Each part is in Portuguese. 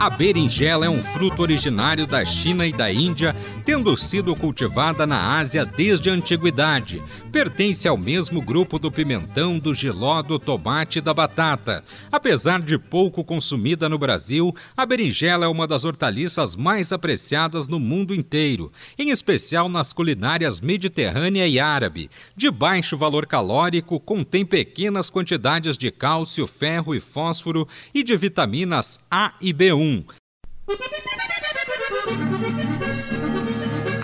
A berinjela é um fruto originário da China e da Índia, tendo sido cultivada na Ásia desde a antiguidade. Pertence ao mesmo grupo do pimentão, do giló, do tomate e da batata. Apesar de pouco consumida no Brasil, a berinjela é uma das hortaliças mais apreciadas no mundo inteiro, em especial nas culinárias mediterrânea e árabe. De baixo valor calórico, contém pequenas quantidades de cálcio, ferro e fósforo e de vitaminas A e B1 1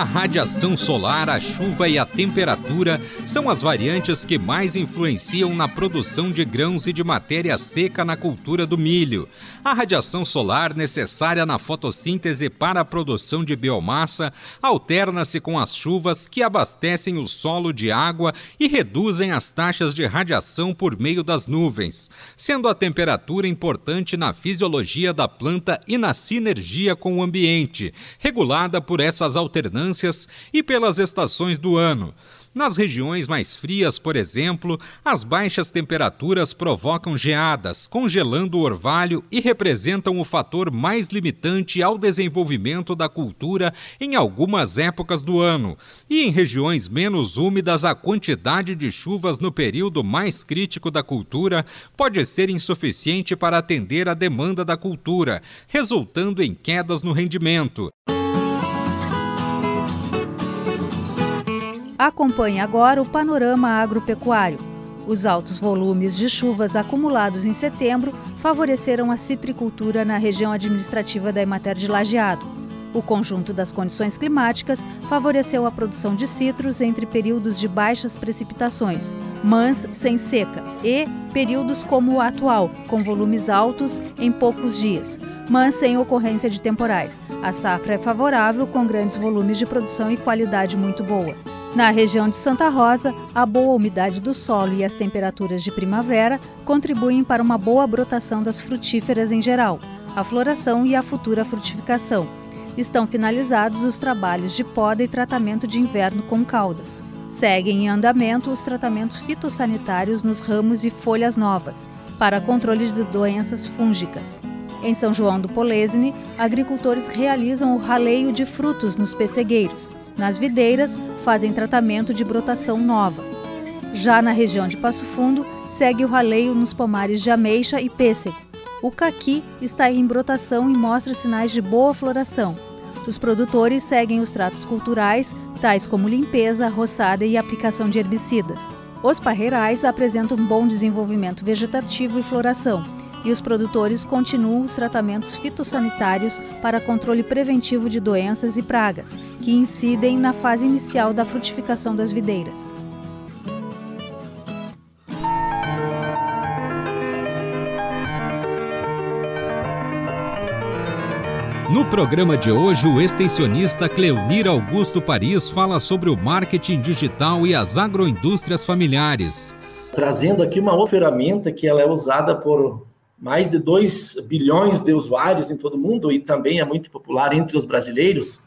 a radiação solar, a chuva e a temperatura são as variantes que mais influenciam na produção de grãos e de matéria seca na cultura do milho. A radiação solar, necessária na fotossíntese para a produção de biomassa, alterna-se com as chuvas que abastecem o solo de água e reduzem as taxas de radiação por meio das nuvens, sendo a temperatura importante na fisiologia da planta e na sinergia com o ambiente, regulada por essas alternâncias e pelas estações do ano. Nas regiões mais frias, por exemplo, as baixas temperaturas provocam geadas, congelando o orvalho e representam o fator mais limitante ao desenvolvimento da cultura em algumas épocas do ano. E em regiões menos úmidas, a quantidade de chuvas no período mais crítico da cultura pode ser insuficiente para atender a demanda da cultura, resultando em quedas no rendimento. Acompanhe agora o panorama agropecuário. Os altos volumes de chuvas acumulados em setembro favoreceram a citricultura na região administrativa da Emater de Lajeado. O conjunto das condições climáticas favoreceu a produção de citros entre períodos de baixas precipitações, mãs sem seca, e períodos como o atual, com volumes altos em poucos dias, mas sem ocorrência de temporais. A safra é favorável, com grandes volumes de produção e qualidade muito boa. Na região de Santa Rosa, a boa umidade do solo e as temperaturas de primavera contribuem para uma boa brotação das frutíferas em geral, a floração e a futura frutificação. Estão finalizados os trabalhos de poda e tratamento de inverno com caudas. Seguem em andamento os tratamentos fitossanitários nos ramos e folhas novas, para controle de doenças fúngicas. Em São João do Polesine, agricultores realizam o raleio de frutos nos pessegueiros, nas videiras, fazem tratamento de brotação nova. Já na região de Passo Fundo, segue o raleio nos pomares de ameixa e pêssego. O caqui está em brotação e mostra sinais de boa floração. Os produtores seguem os tratos culturais, tais como limpeza, roçada e aplicação de herbicidas. Os parreirais apresentam bom desenvolvimento vegetativo e floração e os produtores continuam os tratamentos fitossanitários para controle preventivo de doenças e pragas, que incidem na fase inicial da frutificação das videiras. No programa de hoje, o extensionista Cleonir Augusto Paris fala sobre o marketing digital e as agroindústrias familiares. Trazendo aqui uma outra ferramenta que ela é usada por mais de 2 bilhões de usuários em todo o mundo e também é muito popular entre os brasileiros,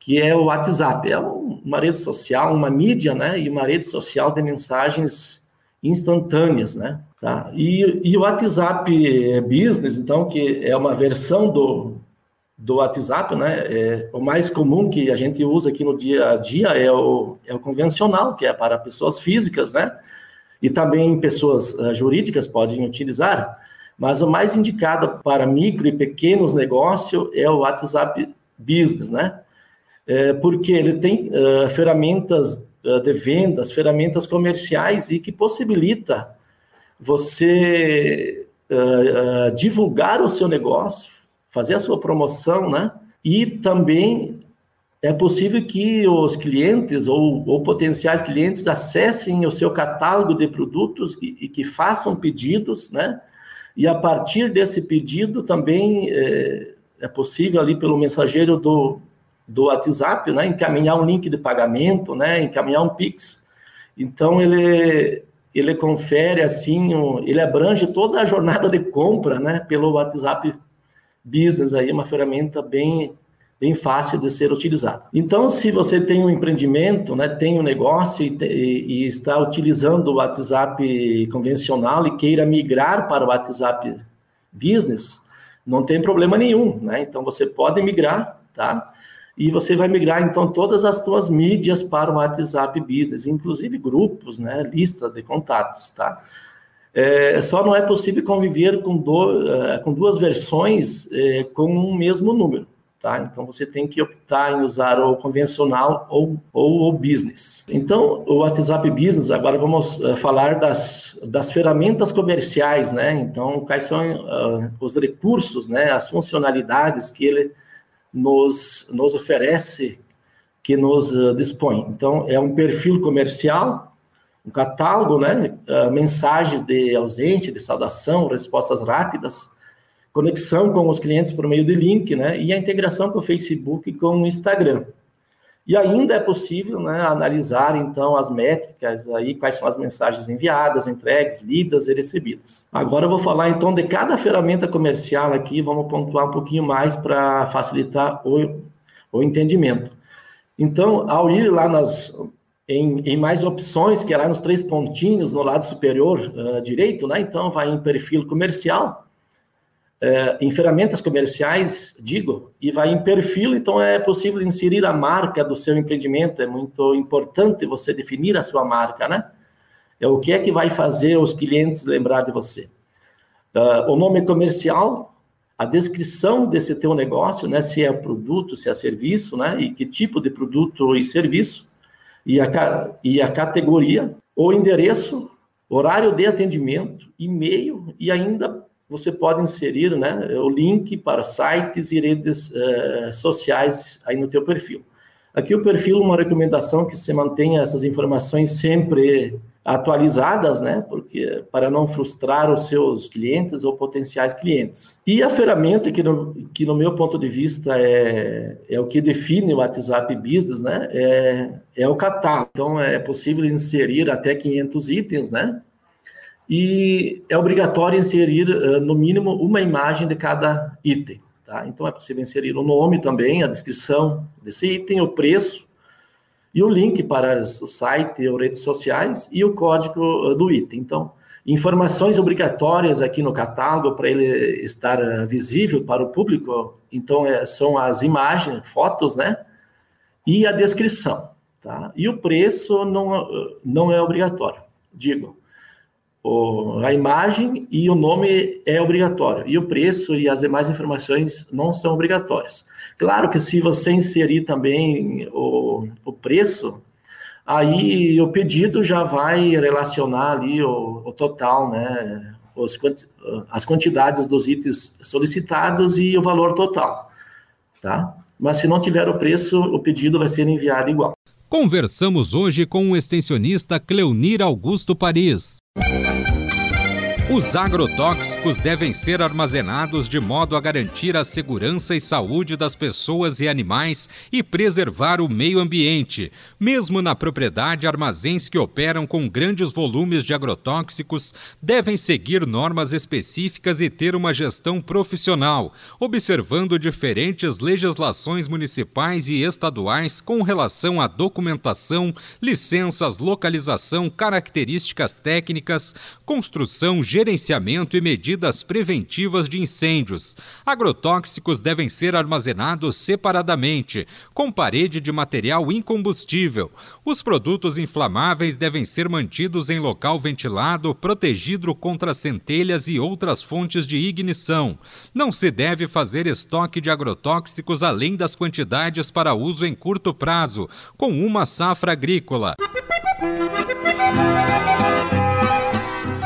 que é o WhatsApp. É uma rede social, uma mídia, né? E uma rede social de mensagens instantâneas, né? Tá? E, e o WhatsApp Business, então, que é uma versão do, do WhatsApp, né? É, o mais comum que a gente usa aqui no dia a dia é o, é o convencional, que é para pessoas físicas, né? E também pessoas uh, jurídicas podem utilizar. Mas o mais indicado para micro e pequenos negócios é o WhatsApp Business, né? É, porque ele tem uh, ferramentas uh, de vendas, ferramentas comerciais e que possibilita você uh, divulgar o seu negócio, fazer a sua promoção, né? E também é possível que os clientes ou, ou potenciais clientes acessem o seu catálogo de produtos e, e que façam pedidos, né? E a partir desse pedido também é, é possível ali pelo mensageiro do, do WhatsApp, né, encaminhar um link de pagamento, né, encaminhar um Pix. Então, ele, ele confere, assim, um, ele abrange toda a jornada de compra, né, pelo WhatsApp Business, aí, uma ferramenta bem, bem fácil de ser utilizada. Então, se você tem um empreendimento, né, tem um negócio e, e, está utilizando o WhatsApp convencional e queira migrar para o WhatsApp Business, não tem problema nenhum, né? Então, você pode migrar, tá? e você vai migrar então todas as suas mídias para o WhatsApp Business, inclusive grupos, né, lista de contatos, tá? É, só não é possível conviver com, do, é, com duas versões é, com um mesmo número, tá? Então você tem que optar em usar o convencional ou, ou o business. Então o WhatsApp Business, agora vamos uh, falar das, das ferramentas comerciais, né? Então quais são uh, os recursos, né? As funcionalidades que ele nos, nos oferece, que nos uh, dispõe. Então, é um perfil comercial, um catálogo, né? Mensagens de ausência, de saudação, respostas rápidas, conexão com os clientes por meio de link, né? E a integração com o Facebook e com o Instagram. E ainda é possível né, analisar, então, as métricas, aí, quais são as mensagens enviadas, entregues, lidas e recebidas. Agora eu vou falar, então, de cada ferramenta comercial aqui, vamos pontuar um pouquinho mais para facilitar o, o entendimento. Então, ao ir lá nas, em, em, mais opções, que é lá nos três pontinhos no lado superior uh, direito, né? Então, vai em perfil comercial, é, em ferramentas comerciais, digo, e vai em perfil, então é possível inserir a marca do seu empreendimento. É muito importante você definir a sua marca, né? É o que é que vai fazer os clientes lembrar de você. Uh, o nome comercial, a descrição desse teu negócio, né? Se é produto, se é serviço, né? E que tipo de produto e serviço, e a, e a categoria, o endereço, horário de atendimento, e-mail e ainda você pode inserir né, o link para sites e redes uh, sociais aí no teu perfil. Aqui o perfil, uma recomendação que você mantenha essas informações sempre atualizadas, né? Porque para não frustrar os seus clientes ou potenciais clientes. E a ferramenta que no, que no meu ponto de vista é, é o que define o WhatsApp Business, né? É, é o catálogo. Então é possível inserir até 500 itens, né? E é obrigatório inserir uh, no mínimo uma imagem de cada item. Tá? Então é possível inserir o nome também, a descrição desse item, o preço e o link para o site ou redes sociais e o código uh, do item. Então, informações obrigatórias aqui no catálogo para ele estar uh, visível para o público. Então é, são as imagens, fotos, né? E a descrição, tá? E o preço não, não é obrigatório. Digo, o, a imagem e o nome é obrigatório, e o preço e as demais informações não são obrigatórios. Claro que se você inserir também o, o preço, aí o pedido já vai relacionar ali o, o total, né? Os, as quantidades dos itens solicitados e o valor total, tá? Mas se não tiver o preço, o pedido vai ser enviado igual. Conversamos hoje com o extensionista Cleonir Augusto Paris. Os agrotóxicos devem ser armazenados de modo a garantir a segurança e saúde das pessoas e animais e preservar o meio ambiente. Mesmo na propriedade, armazéns que operam com grandes volumes de agrotóxicos devem seguir normas específicas e ter uma gestão profissional, observando diferentes legislações municipais e estaduais com relação à documentação, licenças, localização, características técnicas, construção, gerenciamento e medidas preventivas de incêndios. Agrotóxicos devem ser armazenados separadamente, com parede de material incombustível. Os produtos inflamáveis devem ser mantidos em local ventilado, protegido contra centelhas e outras fontes de ignição. Não se deve fazer estoque de agrotóxicos além das quantidades para uso em curto prazo, com uma safra agrícola.